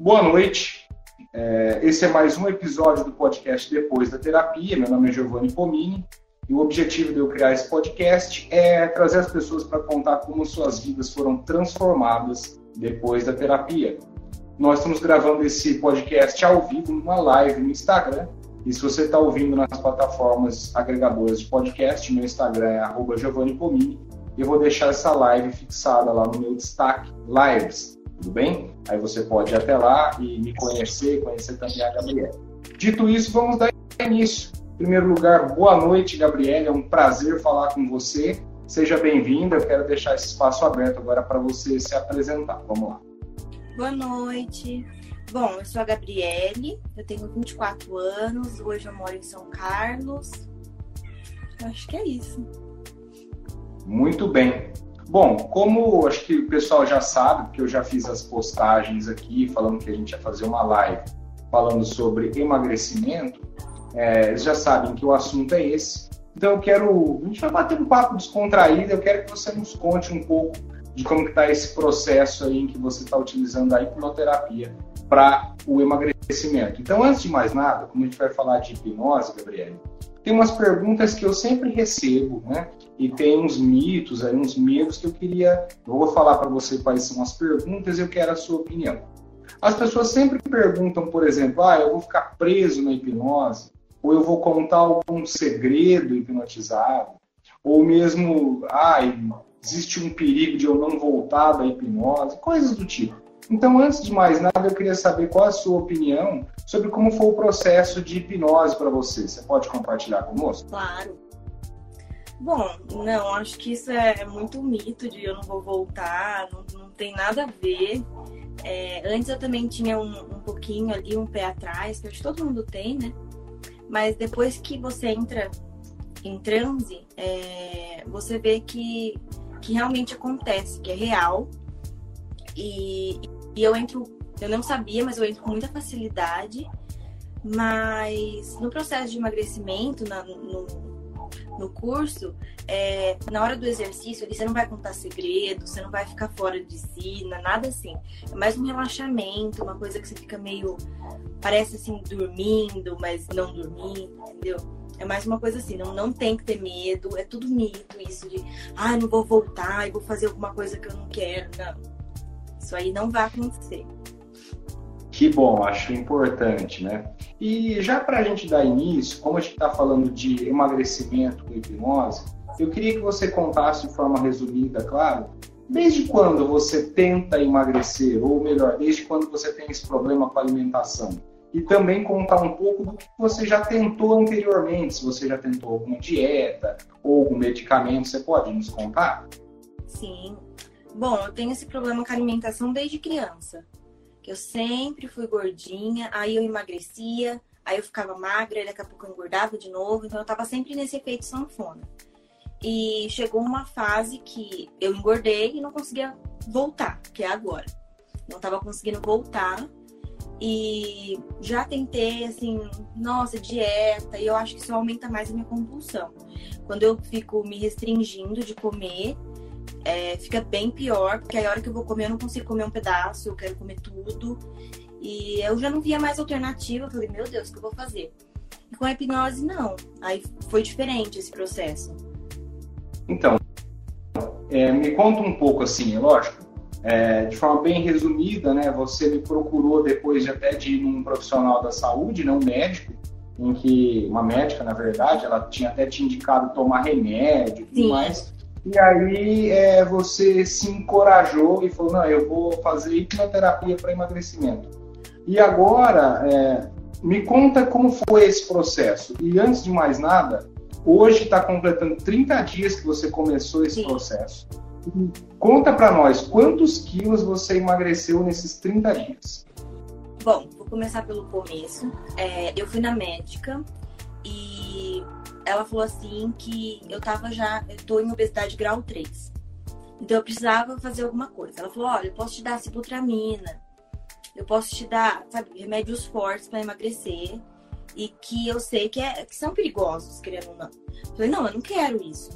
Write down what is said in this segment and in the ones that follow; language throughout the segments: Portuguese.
Boa noite. É, esse é mais um episódio do podcast Depois da Terapia. Meu nome é Giovanni Pomini e o objetivo de eu criar esse podcast é trazer as pessoas para contar como suas vidas foram transformadas depois da terapia. Nós estamos gravando esse podcast ao vivo numa live no Instagram. E se você está ouvindo nas plataformas agregadoras de podcast, meu Instagram é Giovanni Pomini. Eu vou deixar essa live fixada lá no meu destaque Lives tudo bem? Aí você pode ir até lá e me conhecer, conhecer também a Gabriela. Dito isso, vamos dar início. Em primeiro lugar, boa noite, Gabriela. É um prazer falar com você. Seja bem-vinda. Eu quero deixar esse espaço aberto agora para você se apresentar. Vamos lá. Boa noite. Bom, eu sou a Gabriele, eu tenho 24 anos, hoje eu moro em São Carlos. Acho que é isso. Muito bem. Bom, como acho que o pessoal já sabe, porque eu já fiz as postagens aqui falando que a gente ia fazer uma live falando sobre emagrecimento, é, eles já sabem que o assunto é esse. Então eu quero, a gente vai bater um papo descontraído, eu quero que você nos conte um pouco de como está esse processo aí em que você está utilizando a hipnoterapia para o emagrecimento. Então, antes de mais nada, como a gente vai falar de hipnose, Gabriele, tem umas perguntas que eu sempre recebo, né? E tem uns mitos, aí, uns medos que eu queria. Eu vou falar para você quais são as perguntas e eu quero a sua opinião. As pessoas sempre perguntam, por exemplo, ah, eu vou ficar preso na hipnose, ou eu vou contar algum segredo hipnotizado, ou mesmo, ah, existe um perigo de eu não voltar da hipnose, coisas do tipo. Então, antes de mais nada, eu queria saber qual a sua opinião sobre como foi o processo de hipnose para você. Você pode compartilhar conosco? Claro. Bom, não, acho que isso é muito mito de eu não vou voltar, não, não tem nada a ver. É, antes eu também tinha um, um, pouquinho ali, um pé atrás, que acho que todo mundo tem, né? Mas depois que você entra em transe, é, você vê que, que realmente acontece, que é real. E, e eu entro, eu não sabia, mas eu entro com muita facilidade. Mas no processo de emagrecimento, na, no, no curso, é, na hora do exercício, ali, você não vai contar segredo, você não vai ficar fora de si, nada assim. É mais um relaxamento, uma coisa que você fica meio. Parece assim, dormindo, mas não dormindo, entendeu? É mais uma coisa assim, não, não tem que ter medo, é tudo mito isso de, ah, não vou voltar e vou fazer alguma coisa que eu não quero. Não. Isso aí não vai acontecer. Que bom, acho importante, né? E já para a gente dar início, como a gente está falando de emagrecimento com hipnose, eu queria que você contasse de forma resumida, claro, desde quando você tenta emagrecer, ou melhor, desde quando você tem esse problema com a alimentação? E também contar um pouco do que você já tentou anteriormente, se você já tentou alguma dieta ou algum medicamento, você pode nos contar? Sim, Bom, eu tenho esse problema com a alimentação desde criança. Que eu sempre fui gordinha, aí eu emagrecia, aí eu ficava magra, daqui a pouco eu engordava de novo, então eu tava sempre nesse efeito sanfona. E chegou uma fase que eu engordei e não conseguia voltar, que é agora. Não tava conseguindo voltar e já tentei, assim, nossa, dieta, e eu acho que isso aumenta mais a minha compulsão. Quando eu fico me restringindo de comer, é, fica bem pior, porque aí a hora que eu vou comer eu não consigo comer um pedaço, eu quero comer tudo. E eu já não via mais alternativa, eu falei, meu Deus, o que eu vou fazer? E com a hipnose, não. Aí foi diferente esse processo. Então, é, me conta um pouco assim, é lógico, é, de forma bem resumida, né? Você me procurou depois de até de ir num profissional da saúde, não né, um médico, em que uma médica, na verdade, ela tinha até te indicado tomar remédio e tudo mais. E aí é, você se encorajou e falou, não, eu vou fazer hipnoterapia para emagrecimento. E agora, é, me conta como foi esse processo. E antes de mais nada, hoje está completando 30 dias que você começou esse Sim. processo. E conta para nós, quantos quilos você emagreceu nesses 30 dias? Bom, vou começar pelo começo. É, eu fui na médica e ela falou assim que eu tava já, eu tô em obesidade grau 3. Então eu precisava fazer alguma coisa. Ela falou: olha, eu posso te dar cibutramina, eu posso te dar, sabe, remédios fortes para emagrecer e que eu sei que, é, que são perigosos, querendo ou não. Eu falei: não, eu não quero isso.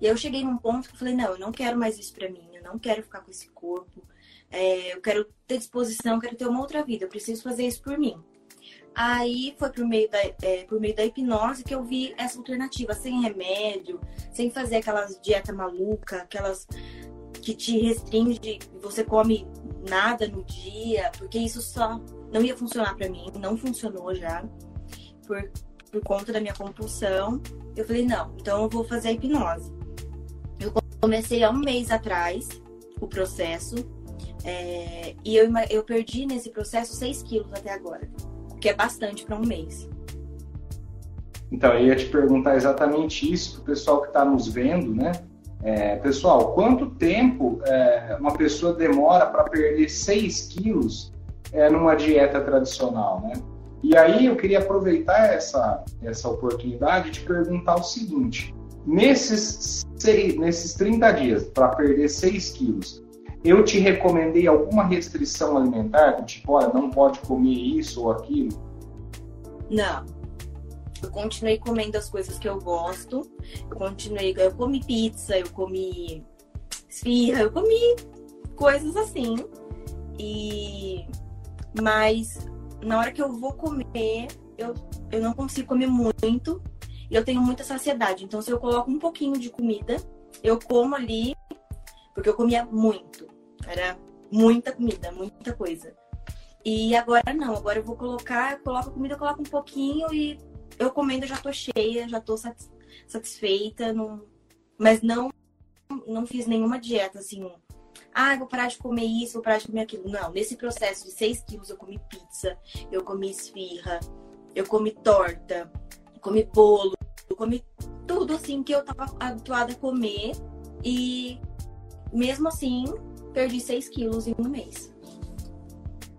E aí eu cheguei num ponto que eu falei: não, eu não quero mais isso para mim, eu não quero ficar com esse corpo. é, eu quero ter disposição, eu quero ter uma outra vida, eu preciso fazer isso por mim. Aí foi por meio, da, é, por meio da hipnose que eu vi essa alternativa, sem remédio, sem fazer aquelas dieta maluca, aquelas que te restringe, você come nada no dia, porque isso só não ia funcionar para mim, não funcionou já, por, por conta da minha compulsão. Eu falei, não, então eu vou fazer a hipnose. Eu comecei há um mês atrás o processo, é, e eu, eu perdi nesse processo 6 quilos até agora que é bastante para um mês. Então, eu ia te perguntar exatamente isso para o pessoal que está nos vendo, né? É, pessoal, quanto tempo é, uma pessoa demora para perder 6 quilos é, numa dieta tradicional, né? E aí eu queria aproveitar essa, essa oportunidade de perguntar o seguinte: nesses, seis, nesses 30 dias para perder 6 quilos, eu te recomendei alguma restrição alimentar, tipo, olha, não pode comer isso ou aquilo? Não. Eu continuei comendo as coisas que eu gosto. Eu continuei, eu comi pizza, eu comi esfirra, eu comi coisas assim. E mas na hora que eu vou comer, eu, eu não consigo comer muito e eu tenho muita saciedade. Então se eu coloco um pouquinho de comida, eu como ali porque eu comia muito. Era muita comida, muita coisa. E agora não, agora eu vou colocar, eu coloco a comida, eu coloco um pouquinho e eu comendo já tô cheia, já tô satisfeita, não... mas não não fiz nenhuma dieta assim. Ah, vou parar de comer isso, vou parar de comer aquilo. Não, nesse processo de 6 quilos eu comi pizza, eu comi esfirra, eu comi torta, eu comi bolo, eu comi tudo assim que eu tava habituada a comer. E mesmo assim, perdi 6 quilos em um mês.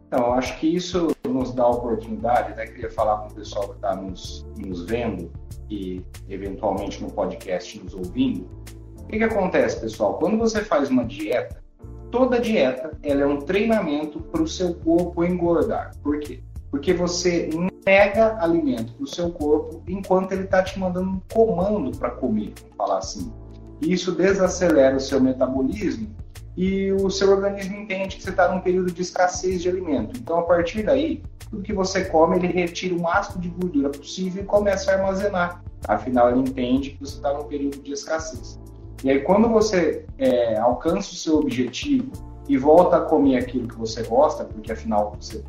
Então, acho que isso nos dá a oportunidade, né? Queria falar com o pessoal que está nos, nos vendo e eventualmente no podcast nos ouvindo. O que, que acontece, pessoal? Quando você faz uma dieta, toda dieta ela é um treinamento para o seu corpo engordar. Por quê? Porque você nega alimento para o seu corpo enquanto ele está te mandando um comando para comer, vamos falar assim. Isso desacelera o seu metabolismo e o seu organismo entende que você está num período de escassez de alimento. Então, a partir daí, tudo que você come, ele retira o máximo de gordura possível e começa a armazenar. Afinal, ele entende que você está num período de escassez. E aí, quando você é, alcança o seu objetivo e volta a comer aquilo que você gosta, porque afinal você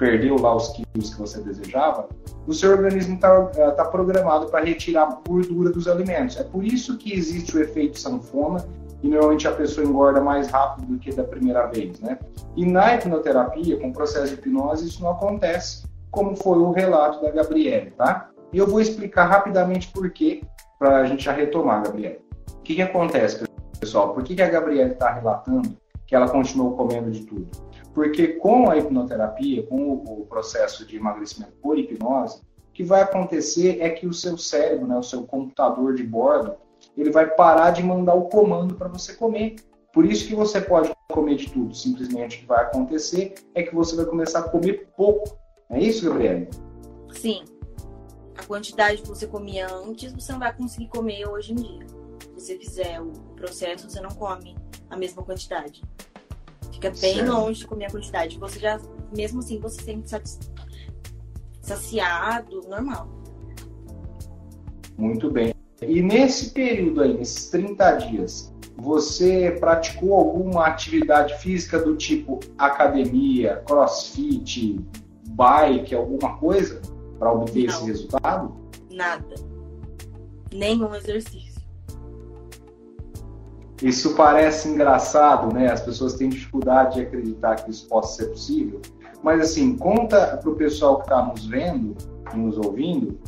perdeu lá os quilos que você desejava, o seu organismo está tá programado para retirar a gordura dos alimentos. É por isso que existe o efeito sanfona e normalmente a pessoa engorda mais rápido do que da primeira vez, né? E na hipnoterapia, com o processo de hipnose, isso não acontece, como foi o relato da Gabriele, tá? E eu vou explicar rapidamente por quê, para a gente já retomar, Gabriele. O que, que acontece, pessoal? Por que, que a Gabriele está relatando que ela continuou comendo de tudo? Porque com a hipnoterapia, com o processo de emagrecimento por hipnose, o que vai acontecer é que o seu cérebro, né, o seu computador de bordo, ele vai parar de mandar o comando para você comer. Por isso que você pode comer de tudo. Simplesmente o que vai acontecer é que você vai começar a comer pouco. É isso, Gabriela? Sim. A quantidade que você comia antes, você não vai conseguir comer hoje em dia. Se você fizer o processo, você não come a mesma quantidade. Fica bem certo. longe de comer a quantidade. Você já, mesmo assim, você sente saciado, normal. Muito bem. E nesse período aí, nesses 30 dias, você praticou alguma atividade física do tipo academia, crossfit, bike, alguma coisa para obter Não. esse resultado? Nada. Nenhum exercício. Isso parece engraçado, né? As pessoas têm dificuldade de acreditar que isso possa ser possível. Mas assim, conta para o pessoal que está nos vendo, nos ouvindo,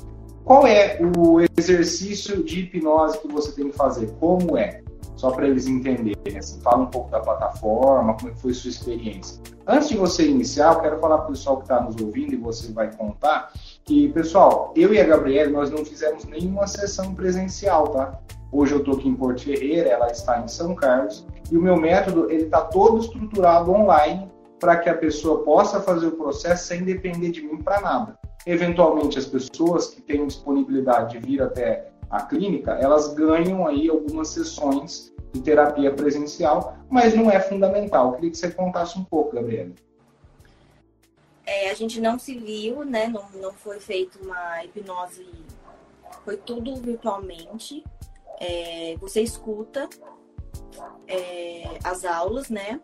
qual é o exercício de hipnose que você tem que fazer? Como é? Só para eles entenderem. Assim, fala um pouco da plataforma, como é foi sua experiência. Antes de você iniciar, eu quero falar para o pessoal que está nos ouvindo e você vai contar que, pessoal, eu e a Gabriela, nós não fizemos nenhuma sessão presencial, tá? Hoje eu estou aqui em Porto Ferreira, ela está em São Carlos, e o meu método ele está todo estruturado online para que a pessoa possa fazer o processo sem depender de mim para nada. Eventualmente, as pessoas que têm disponibilidade de vir até a clínica, elas ganham aí algumas sessões de terapia presencial, mas não é fundamental. Eu queria que você contasse um pouco, Gabriela. É, a gente não se viu, né? Não, não foi feita uma hipnose, foi tudo virtualmente. É, você escuta é, as aulas, né?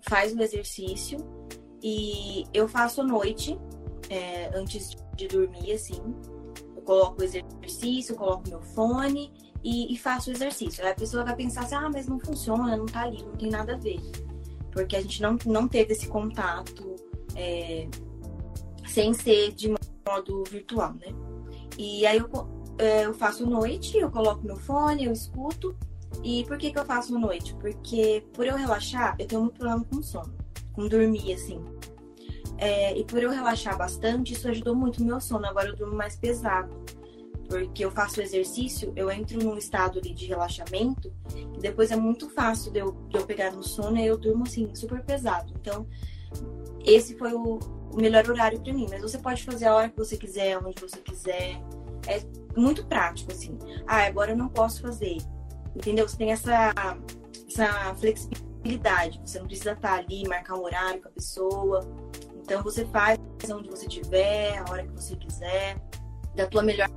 Faz o exercício e eu faço à noite, é, antes de dormir, assim. Eu coloco o exercício, coloco meu fone e, e, faço o exercício. Aí a pessoa vai pensar assim, ah, mas não funciona, não tá ali, não tem nada a ver. Porque a gente não, não teve esse contato é, sem ser de modo virtual, né? E aí eu, eu faço noite, eu coloco meu fone, eu escuto. E por que, que eu faço noite? Porque por eu relaxar, eu tenho muito problema com sono, com dormir, assim. É, e por eu relaxar bastante, isso ajudou muito no meu sono. Agora eu durmo mais pesado porque eu faço exercício, eu entro num estado ali de relaxamento e depois é muito fácil de eu, de eu pegar no sono e eu durmo assim, super pesado. Então, esse foi o, o melhor horário para mim. Mas você pode fazer a hora que você quiser, onde você quiser. É muito prático, assim. Ah, agora eu não posso fazer. Entendeu? Você tem essa, essa flexibilidade. Você não precisa estar ali, marcar um horário com a pessoa. Então, você faz onde você estiver, a hora que você quiser, da tua melhor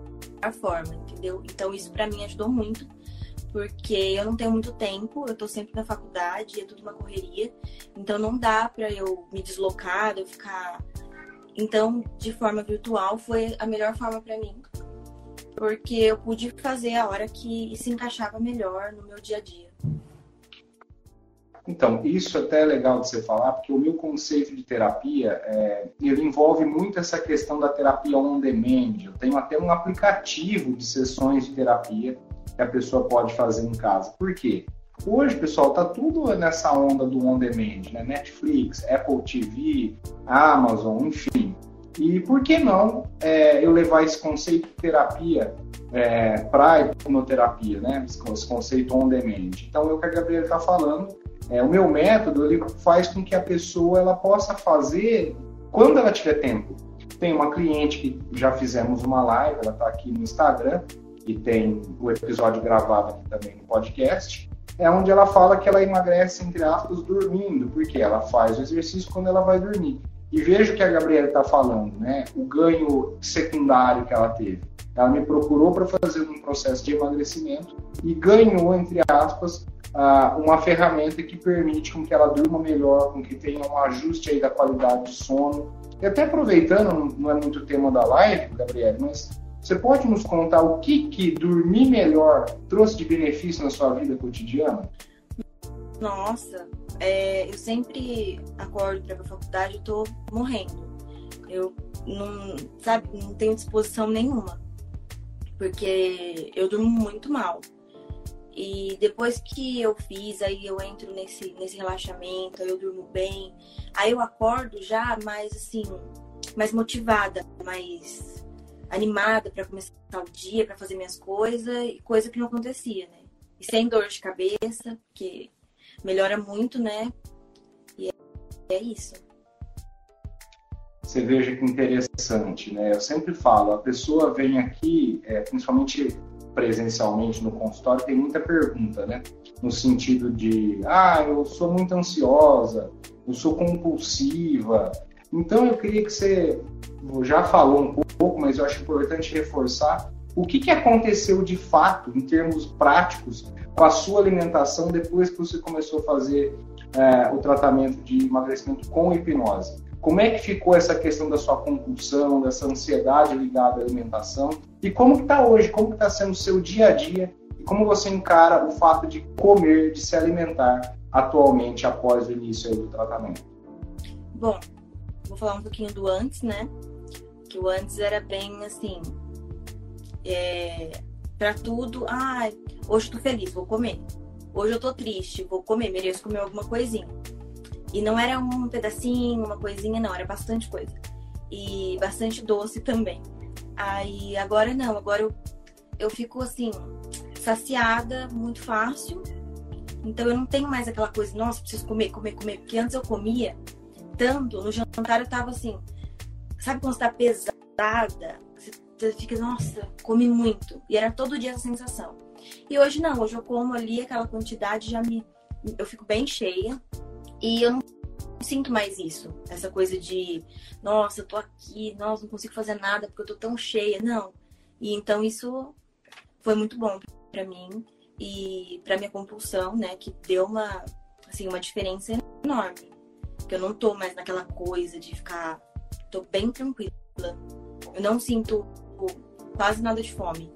forma, entendeu? Então isso para mim ajudou muito, porque eu não tenho muito tempo, eu tô sempre na faculdade, é tudo uma correria, então não dá para eu me deslocar, eu ficar então, de forma virtual foi a melhor forma para mim, porque eu pude fazer a hora que se encaixava melhor no meu dia a dia. Então, isso até é legal de você falar, porque o meu conceito de terapia, é, ele envolve muito essa questão da terapia on demand. Eu tenho até um aplicativo de sessões de terapia que a pessoa pode fazer em casa. Por quê? Hoje, pessoal, tá tudo nessa onda do on demand, né? Netflix, Apple TV, Amazon, enfim. E por que não é, eu levar esse conceito de terapia é, para hipnoterapia, né? Esse conceito on demand. Então, é o que a Gabriela está falando é, o meu método ele faz com que a pessoa ela possa fazer quando ela tiver tempo. Tem uma cliente que já fizemos uma live, ela está aqui no Instagram e tem o episódio gravado aqui também no podcast, é onde ela fala que ela emagrece, entre aspas, dormindo, porque ela faz o exercício quando ela vai dormir. E veja o que a Gabriela está falando, né? O ganho secundário que ela teve. Ela me procurou para fazer um processo de emagrecimento e ganhou, entre aspas, uma ferramenta que permite com que ela durma melhor, com que tenha um ajuste aí da qualidade de sono. E até aproveitando, não é muito tema da live, Gabriel, mas você pode nos contar o que, que dormir melhor trouxe de benefício na sua vida cotidiana? Nossa, é, eu sempre acordo para a faculdade e tô morrendo. Eu não, sabe, não tenho disposição nenhuma. Porque eu durmo muito mal. E depois que eu fiz, aí eu entro nesse, nesse relaxamento, aí eu durmo bem. Aí eu acordo já mais assim, mais motivada, mais animada para começar o dia, para fazer minhas coisas, e coisa que não acontecia, né? E sem dor de cabeça, que melhora muito, né? E é, é isso. Você veja que interessante, né? Eu sempre falo, a pessoa vem aqui, é, principalmente presencialmente no consultório, tem muita pergunta, né? No sentido de, ah, eu sou muito ansiosa, eu sou compulsiva. Então eu queria que você já falou um pouco, mas eu acho importante reforçar o que, que aconteceu de fato, em termos práticos, com a sua alimentação depois que você começou a fazer é, o tratamento de emagrecimento com hipnose. Como é que ficou essa questão da sua compulsão, dessa ansiedade ligada à alimentação? E como está hoje? Como está sendo o seu dia a dia? E como você encara o fato de comer, de se alimentar atualmente após o início do tratamento? Bom, vou falar um pouquinho do antes, né? Que o antes era bem assim, é, para tudo. Ah, hoje tô feliz, vou comer. Hoje eu tô triste, vou comer, mereço comer alguma coisinha. E não era um pedacinho, uma coisinha, não, era bastante coisa. E bastante doce também. Aí agora não, agora eu, eu fico assim, saciada muito fácil. Então eu não tenho mais aquela coisa, nossa, preciso comer, comer, comer. Porque antes eu comia tanto, no jantar eu tava assim, sabe quando você tá pesada? Fica, nossa, come muito. E era todo dia essa sensação. E hoje não, hoje eu como ali aquela quantidade, já me. Eu fico bem cheia. E eu não sinto mais isso. Essa coisa de, nossa, eu tô aqui, nossa, não consigo fazer nada porque eu tô tão cheia. Não. E então isso foi muito bom para mim e para minha compulsão, né, que deu uma assim, uma diferença enorme. Que eu não tô mais naquela coisa de ficar tô bem tranquila. Eu não sinto quase nada de fome.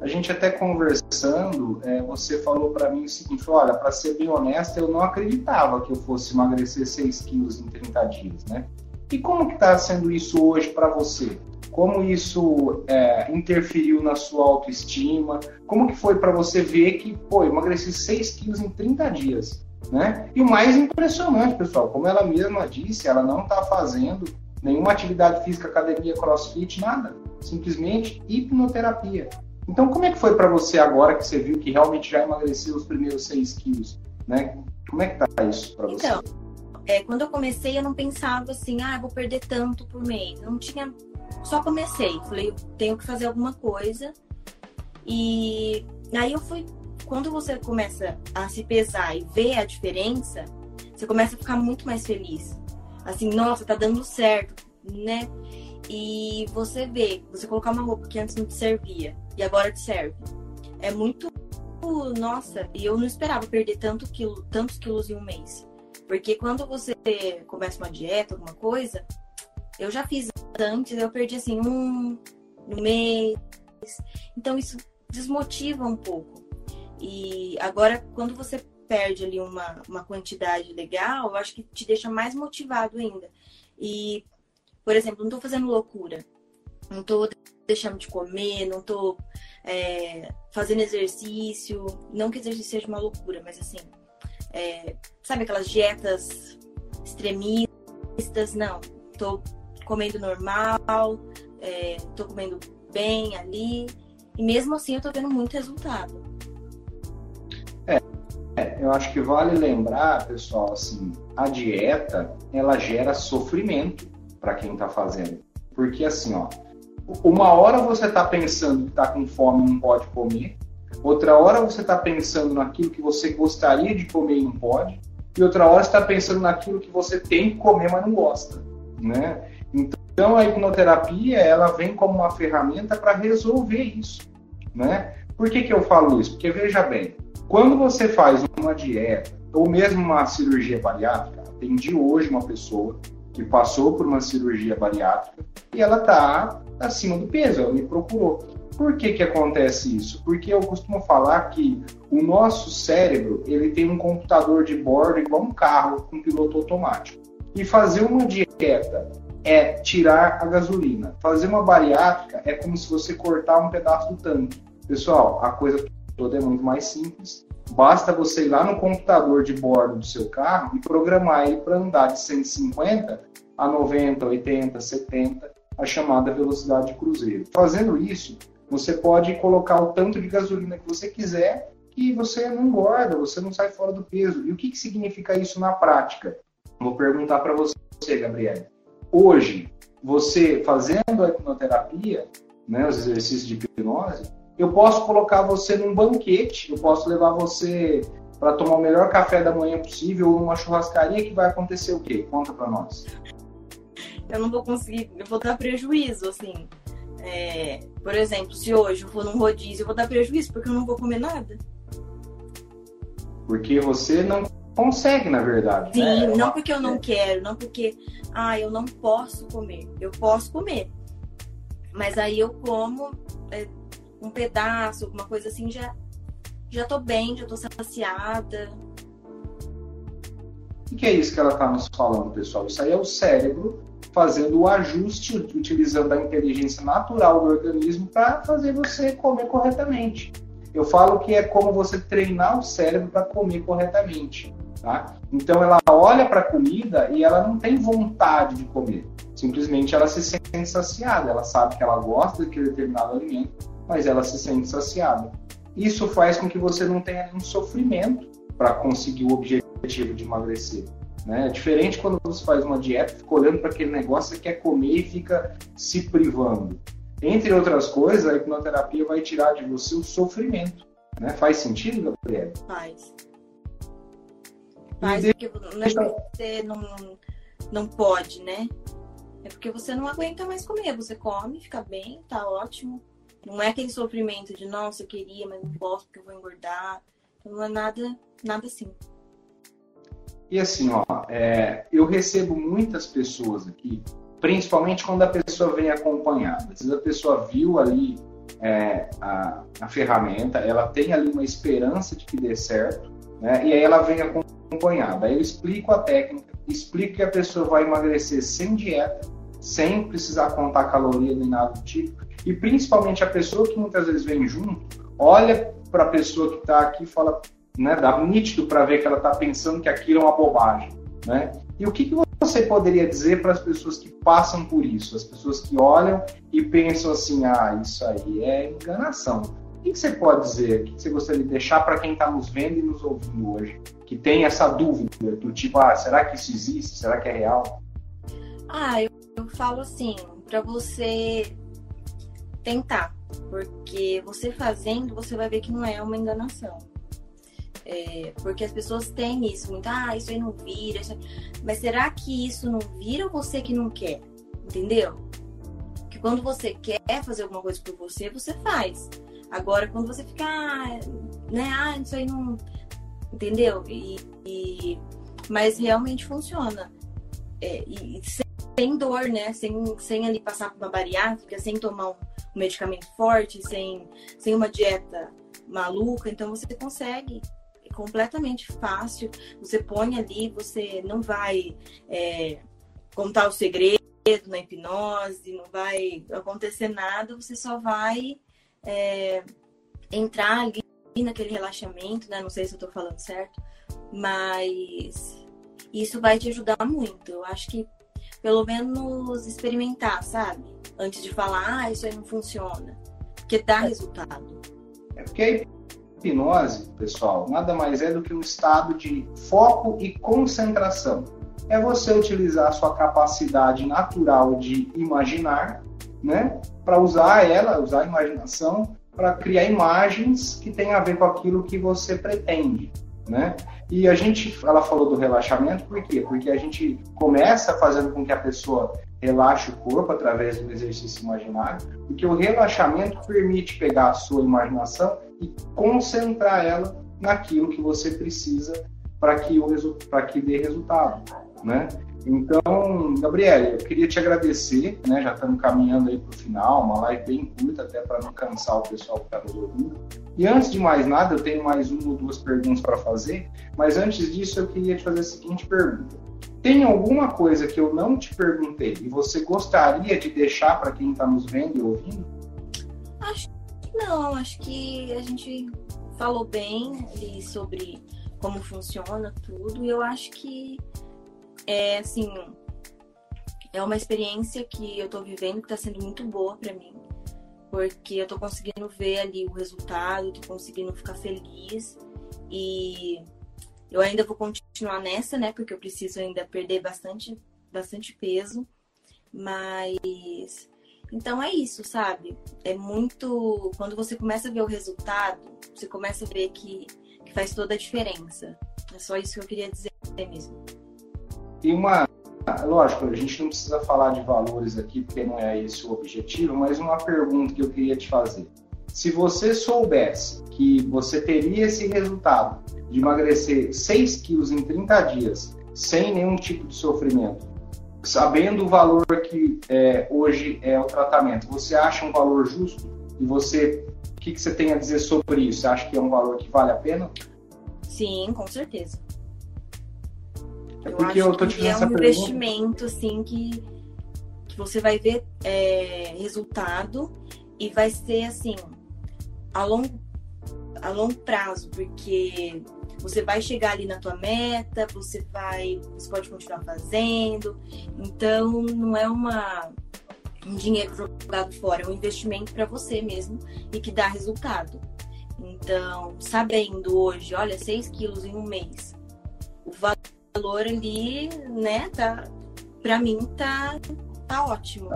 A gente até conversando, é, você falou para mim o seguinte: olha, para ser bem honesta, eu não acreditava que eu fosse emagrecer 6 quilos em 30 dias, né? E como que está sendo isso hoje para você? Como isso é, interferiu na sua autoestima? Como que foi para você ver que, pô, emagreci 6 quilos em 30 dias, né? E o mais impressionante, pessoal, como ela mesma disse, ela não está fazendo nenhuma atividade física, academia, crossfit, nada. Simplesmente hipnoterapia. Então, como é que foi para você agora que você viu que realmente já emagreceu os primeiros 6 quilos? Né? Como é que tá isso para você? Então, é, quando eu comecei, eu não pensava assim, ah, vou perder tanto por mês. Não tinha. Só comecei. Falei, tenho que fazer alguma coisa. E aí eu fui. Quando você começa a se pesar e ver a diferença, você começa a ficar muito mais feliz. Assim, nossa, tá dando certo, né? E você vê, você colocar uma roupa que antes não te servia e agora te serve. É muito. Nossa, e eu não esperava perder tanto quilo, tantos quilos em um mês. Porque quando você começa uma dieta, alguma coisa, eu já fiz antes, eu perdi assim um no mês. Então isso desmotiva um pouco. E agora, quando você perde ali uma, uma quantidade legal, eu acho que te deixa mais motivado ainda. E, por exemplo, não tô fazendo loucura. Não tô deixando de comer, não tô é, fazendo exercício. Não que exercício seja uma loucura, mas assim, é, sabe aquelas dietas extremistas? Não. Tô comendo normal, é, tô comendo bem ali. E mesmo assim eu tô vendo muito resultado. É, eu acho que vale lembrar, pessoal, assim, a dieta, ela gera sofrimento para quem tá fazendo. Porque assim, ó, uma hora você está pensando que está com fome e não pode comer, outra hora você está pensando naquilo que você gostaria de comer e não pode, e outra hora está pensando naquilo que você tem que comer, mas não gosta, né? Então a hipnoterapia ela vem como uma ferramenta para resolver isso, né? Por que, que eu falo isso? Porque veja bem, quando você faz uma dieta ou mesmo uma cirurgia bariátrica, atendi hoje uma pessoa que passou por uma cirurgia bariátrica e ela está acima do peso, ela me procurou. Por que, que acontece isso? Porque eu costumo falar que o nosso cérebro ele tem um computador de bordo igual um carro com piloto automático. E fazer uma dieta é tirar a gasolina. Fazer uma bariátrica é como se você cortar um pedaço do tanque. Pessoal, a coisa toda é muito mais simples. Basta você ir lá no computador de bordo do seu carro e programar ele para andar de 150 a 90, 80, 70 a chamada velocidade de cruzeiro. Fazendo isso, você pode colocar o tanto de gasolina que você quiser e você não engorda, você não sai fora do peso. E o que, que significa isso na prática? Vou perguntar para você, Gabriel. Hoje, você fazendo a hipnoterapia, né, os exercícios de hipnose, eu posso colocar você num banquete, eu posso levar você para tomar o melhor café da manhã possível ou numa churrascaria que vai acontecer o quê? Conta para nós eu não vou conseguir, eu vou dar prejuízo, assim. É, por exemplo, se hoje eu for num rodízio, eu vou dar prejuízo porque eu não vou comer nada. Porque você não consegue, na verdade. Sim, né? não porque eu não quero, não porque, ah, eu não posso comer. Eu posso comer. Mas aí eu como é, um pedaço, alguma coisa assim, já, já tô bem, já tô saciada. O que é isso que ela está nos falando, pessoal? Isso aí é o cérebro fazendo o ajuste, utilizando a inteligência natural do organismo para fazer você comer corretamente. Eu falo que é como você treinar o cérebro para comer corretamente. Tá? Então ela olha para a comida e ela não tem vontade de comer. Simplesmente ela se sente saciada. Ela sabe que ela gosta daquele determinado alimento, mas ela se sente saciada. Isso faz com que você não tenha nenhum sofrimento para conseguir o objetivo de emagrecer. Né? É diferente quando você faz uma dieta, fica olhando para aquele negócio, você quer comer e fica se privando. Entre outras coisas, a hipnoterapia vai tirar de você o sofrimento. Né? Faz sentido, Gabriela? Faz. Faz, porque não é porque você não, não pode, né? É porque você não aguenta mais comer. Você come, fica bem, tá ótimo. Não é aquele sofrimento de, nossa, eu queria, mas não posso porque eu vou engordar. Então não é nada, nada assim. E assim, ó, é, eu recebo muitas pessoas aqui, principalmente quando a pessoa vem acompanhada. Às vezes a pessoa viu ali é, a, a, ferramenta, ela tem ali uma esperança de que dê certo, né? E aí ela vem acompanhada. Aí eu explico a técnica, explico que a pessoa vai emagrecer sem dieta, sem precisar contar caloria nem nada do tipo. E principalmente a pessoa que muitas vezes vem junto, olha para a pessoa que está aqui e fala, né, dá nítido para ver que ela está pensando que aquilo é uma bobagem, né? E o que, que você poderia dizer para as pessoas que passam por isso, as pessoas que olham e pensam assim, ah, isso aí é enganação. O que, que você pode dizer? O que, que você gostaria de deixar para quem está nos vendo e nos ouvindo hoje, que tem essa dúvida do tipo, ah, será que isso existe? Será que é real? Ah, eu, eu falo assim, para você tentar, porque você fazendo, você vai ver que não é uma enganação. É, porque as pessoas têm isso, muito, ah, isso aí não vira. Aí... Mas será que isso não vira você que não quer? Entendeu? Que quando você quer fazer alguma coisa por você, você faz. Agora, quando você fica, ah, né, ah, isso aí não. Entendeu? E, e... Mas realmente funciona. É, e, sem dor, né? Sem, sem ali passar por uma bariátrica, sem tomar um, um medicamento forte, sem, sem uma dieta maluca. Então você consegue completamente fácil. Você põe ali, você não vai é, contar o segredo na hipnose, não vai acontecer nada, você só vai é, entrar ali naquele relaxamento, né? Não sei se eu tô falando certo, mas isso vai te ajudar muito. Eu acho que pelo menos experimentar, sabe? Antes de falar, ah, isso aí não funciona. Porque dá resultado. É porque hipnose, pessoal, nada mais é do que um estado de foco e concentração. É você utilizar a sua capacidade natural de imaginar, né, para usar ela, usar a imaginação para criar imagens que tenham a ver com aquilo que você pretende, né? E a gente, ela falou do relaxamento, por quê? Porque a gente começa fazendo com que a pessoa relaxe o corpo através do exercício imaginário, porque o relaxamento permite pegar a sua imaginação e concentrar ela naquilo que você precisa para que, o que dê resultado, né? Então, Gabriela, eu queria te agradecer, né? Já estamos caminhando aí para o final, uma live bem curta, até para não cansar o pessoal que está nos ouvindo. E antes de mais nada, eu tenho mais uma ou duas perguntas para fazer, mas antes disso eu queria te fazer a seguinte pergunta. Tem alguma coisa que eu não te perguntei e você gostaria de deixar para quem está nos vendo e ouvindo? Acho não, acho que a gente falou bem ali sobre como funciona tudo. E eu acho que é assim, é uma experiência que eu tô vivendo que tá sendo muito boa para mim. Porque eu tô conseguindo ver ali o resultado, tô conseguindo ficar feliz. E eu ainda vou continuar nessa, né? Porque eu preciso ainda perder bastante, bastante peso. Mas então é isso, sabe? É muito. Quando você começa a ver o resultado, você começa a ver que, que faz toda a diferença. É só isso que eu queria dizer mesmo. E uma. Lógico, a gente não precisa falar de valores aqui, porque não é esse o objetivo, mas uma pergunta que eu queria te fazer. Se você soubesse que você teria esse resultado de emagrecer 6 quilos em 30 dias, sem nenhum tipo de sofrimento, sabendo o valor que é, hoje é o tratamento, você acha um valor justo? E você, o que, que você tem a dizer sobre isso? Você acha que é um valor que vale a pena? Sim, com certeza. É porque eu, eu tô te fazendo é um investimento, assim, que, que você vai ver é, resultado e vai ser, assim, a longo, a longo prazo, porque você vai chegar ali na tua meta, você vai, você pode continuar fazendo. Então, não é uma um dinheiro jogado fora, é um investimento para você mesmo e que dá resultado. Então, sabendo hoje, olha, 6 quilos em um mês, o valor ali, né, tá, para mim tá, tá ótimo.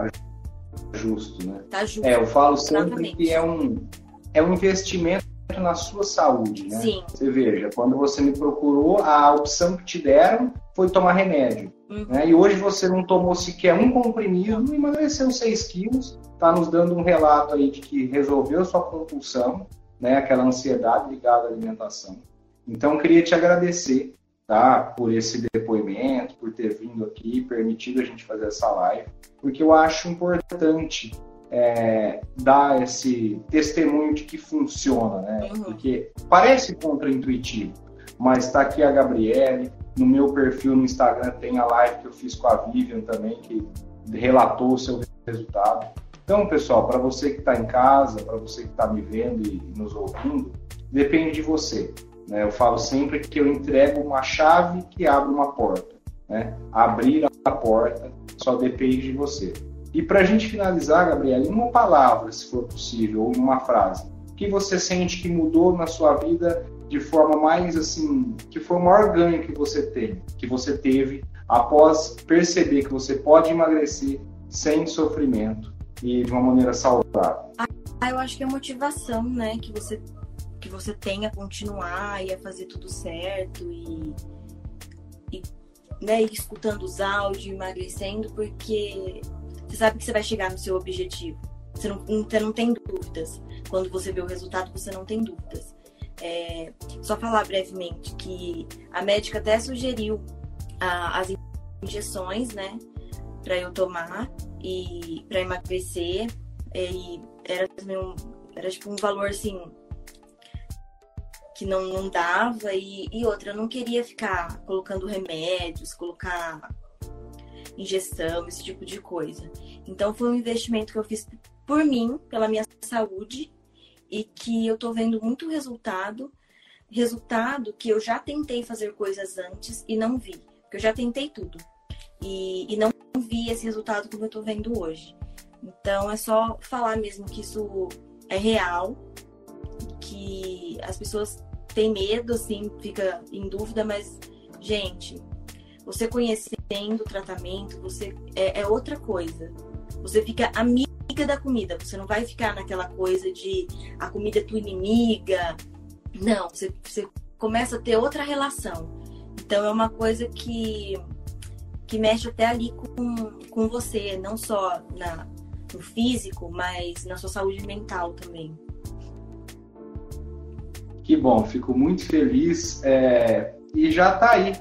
justo, né? Tá justo. É, eu falo sempre Exatamente. que é um, é um investimento na sua saúde, né? Sim. Você veja, quando você me procurou, a opção que te deram foi tomar remédio. Uhum. Né? E hoje você não tomou sequer um comprimido, emagreceu 6 quilos, está nos dando um relato aí de que resolveu sua compulsão, né? aquela ansiedade ligada à alimentação. Então, queria te agradecer tá? por esse depoimento, por ter vindo aqui, permitido a gente fazer essa live, porque eu acho importante é, dar esse testemunho de que funciona, né? Uhum. Porque parece contraintuitivo, mas está aqui a Gabriele, no meu perfil no Instagram tem a live que eu fiz com a Vivian também, que relatou o seu resultado. Então, pessoal, para você que está em casa, para você que está me vendo e nos ouvindo, depende de você. Né? Eu falo sempre que eu entrego uma chave que abre uma porta. Né? Abrir a porta só depende de você. E para a gente finalizar, Gabriela, uma palavra, se for possível, ou uma frase, o que você sente que mudou na sua vida de forma mais assim, que foi o maior ganho que você tem, que você teve após perceber que você pode emagrecer sem sofrimento e de uma maneira saudável? Ah, eu acho que é motivação, né, que você que você tem a continuar e a fazer tudo certo e, e né, ir escutando os áudios, emagrecendo, porque você sabe que você vai chegar no seu objetivo. Você não, você não tem dúvidas. Quando você vê o resultado, você não tem dúvidas. É, só falar brevemente que a médica até sugeriu a, as injeções, né, para eu tomar e para emagrecer. E era, era tipo um valor assim que não, não dava e, e outra, eu não queria ficar colocando remédios, colocar injeção, esse tipo de coisa. Então foi um investimento que eu fiz por mim, pela minha saúde e que eu tô vendo muito resultado, resultado que eu já tentei fazer coisas antes e não vi, porque eu já tentei tudo e, e não vi esse resultado como eu tô vendo hoje. Então é só falar mesmo que isso é real, que as pessoas têm medo, assim, fica em dúvida, mas gente, você conhecendo o tratamento, você é, é, outra coisa. Você fica amiga da comida. Você não vai ficar naquela coisa de a comida é tua inimiga. Não, você, você começa a ter outra relação. Então é uma coisa que, que mexe até ali com, com você, não só na, no físico, mas na sua saúde mental também. Que bom, fico muito feliz. É, e já está aí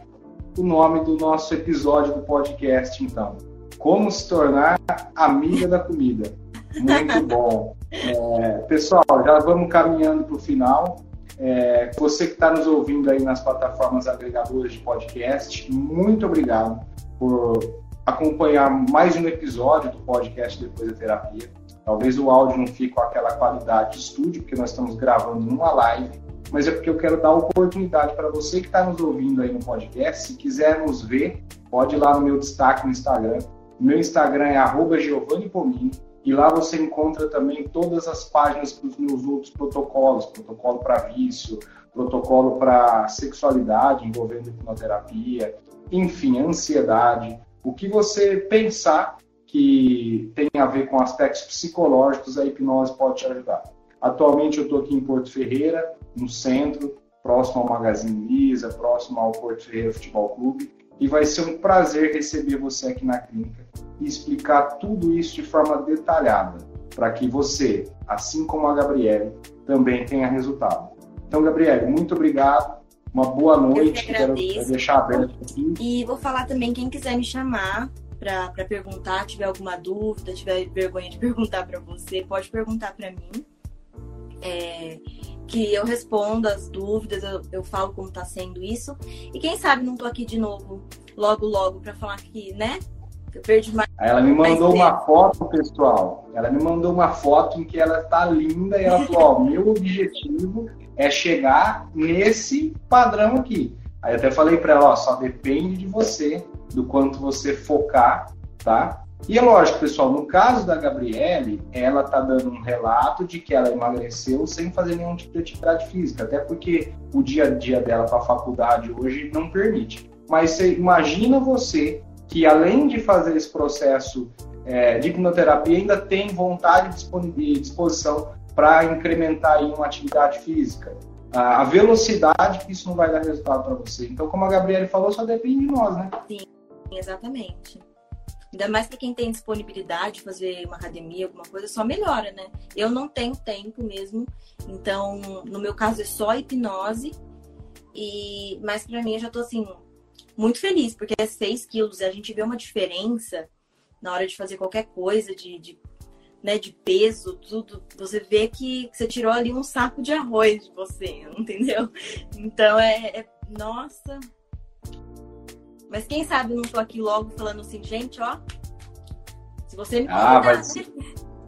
o nome do nosso episódio do podcast, então. Como se tornar amiga da comida. Muito bom. É, pessoal, já vamos caminhando para o final. É, você que está nos ouvindo aí nas plataformas agregadoras de podcast, muito obrigado por acompanhar mais um episódio do podcast Depois da Terapia. Talvez o áudio não fique com aquela qualidade de estúdio, porque nós estamos gravando numa live, mas é porque eu quero dar oportunidade para você que está nos ouvindo aí no podcast. Se quiser nos ver, pode ir lá no meu destaque no Instagram. Meu Instagram é Giovanni Pomini e lá você encontra também todas as páginas dos meus outros protocolos, protocolo para vício, protocolo para sexualidade envolvendo hipnoterapia, enfim, ansiedade, o que você pensar que tem a ver com aspectos psicológicos, a hipnose pode te ajudar. Atualmente eu estou aqui em Porto Ferreira, no centro, próximo ao Magazine Luiza, próximo ao Porto Ferreira Futebol Clube, e vai ser um prazer receber você aqui na clínica e explicar tudo isso de forma detalhada, para que você, assim como a Gabriele, também tenha resultado. Então, Gabriele, muito obrigado. Uma boa noite. Eu quero deixar aberto aqui. E vou falar também, quem quiser me chamar para perguntar, tiver alguma dúvida, tiver vergonha de perguntar para você, pode perguntar para mim. É, que eu respondo as dúvidas, eu, eu falo como está sendo isso. E quem sabe não tô aqui de novo, logo, logo, para falar que, né? Eu perdi mais. Ela me mandou uma foto, pessoal. Ela me mandou uma foto em que ela está linda e ela falou: Ó, meu objetivo é chegar nesse padrão aqui. Aí eu até falei para ela: Ó, só depende de você, do quanto você focar, tá? E é lógico, pessoal, no caso da Gabriele, ela tá dando um relato de que ela emagreceu sem fazer nenhum tipo de atividade física, até porque o dia a dia dela para a faculdade hoje não permite. Mas você, imagina você que além de fazer esse processo é, de hipnoterapia ainda tem vontade e disposição para incrementar aí uma atividade física. A velocidade que isso não vai dar resultado para você. Então, como a Gabriela falou, só depende de nós, né? Sim, exatamente. Ainda mais para quem tem disponibilidade de fazer uma academia, alguma coisa, só melhora, né? Eu não tenho tempo mesmo, então no meu caso é só hipnose. E mas para mim eu já tô assim muito feliz porque é 6 quilos, a gente vê uma diferença na hora de fazer qualquer coisa, de, de, né, de peso, tudo. Você vê que você tirou ali um saco de arroz de você, entendeu? Então é, é nossa, mas quem sabe eu não tô aqui logo falando assim, gente, ó. Se você me Ah, vai ser,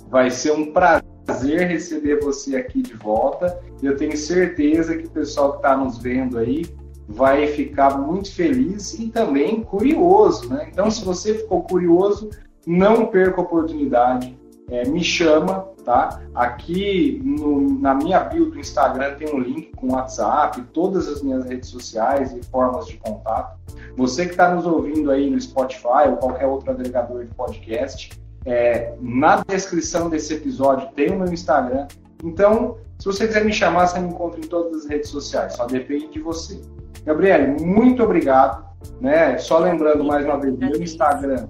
vai ser um prazer receber você aqui de volta. Eu tenho certeza que o pessoal que está nos vendo aí vai ficar muito feliz e também curioso, né? Então, se você ficou curioso, não perca a oportunidade. É, me chama, tá? Aqui no, na minha bio do Instagram tem um link com WhatsApp, todas as minhas redes sociais e formas de contato. Você que está nos ouvindo aí no Spotify ou qualquer outro agregador de podcast, é, na descrição desse episódio tem o meu Instagram. Então, se você quiser me chamar, você me encontra em todas as redes sociais. Só depende de você. Gabriele, muito obrigado. Né? Só lembrando mais uma vez, meu Instagram,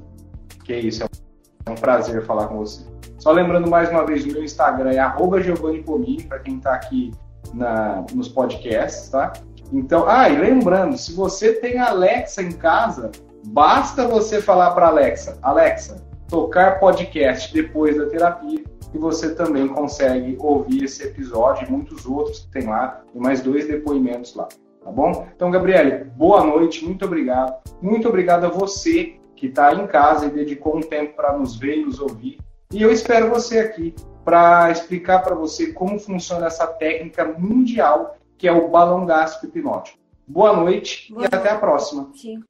que é isso, é um prazer falar com você. Só lembrando mais uma vez, meu Instagram é arroba Giovanni Pomini, para quem está aqui na, nos podcasts, tá? Então, ah, e lembrando, se você tem Alexa em casa, basta você falar para Alexa, Alexa, tocar podcast depois da terapia e você também consegue ouvir esse episódio e muitos outros que tem lá, e mais dois depoimentos lá, tá bom? Então, Gabriele, boa noite, muito obrigado. Muito obrigado a você que está em casa e dedicou um tempo para nos ver e nos ouvir. E eu espero você aqui para explicar para você como funciona essa técnica mundial que é o balão gástrico hipnótico. Boa noite Boa e noite. até a próxima. Sim.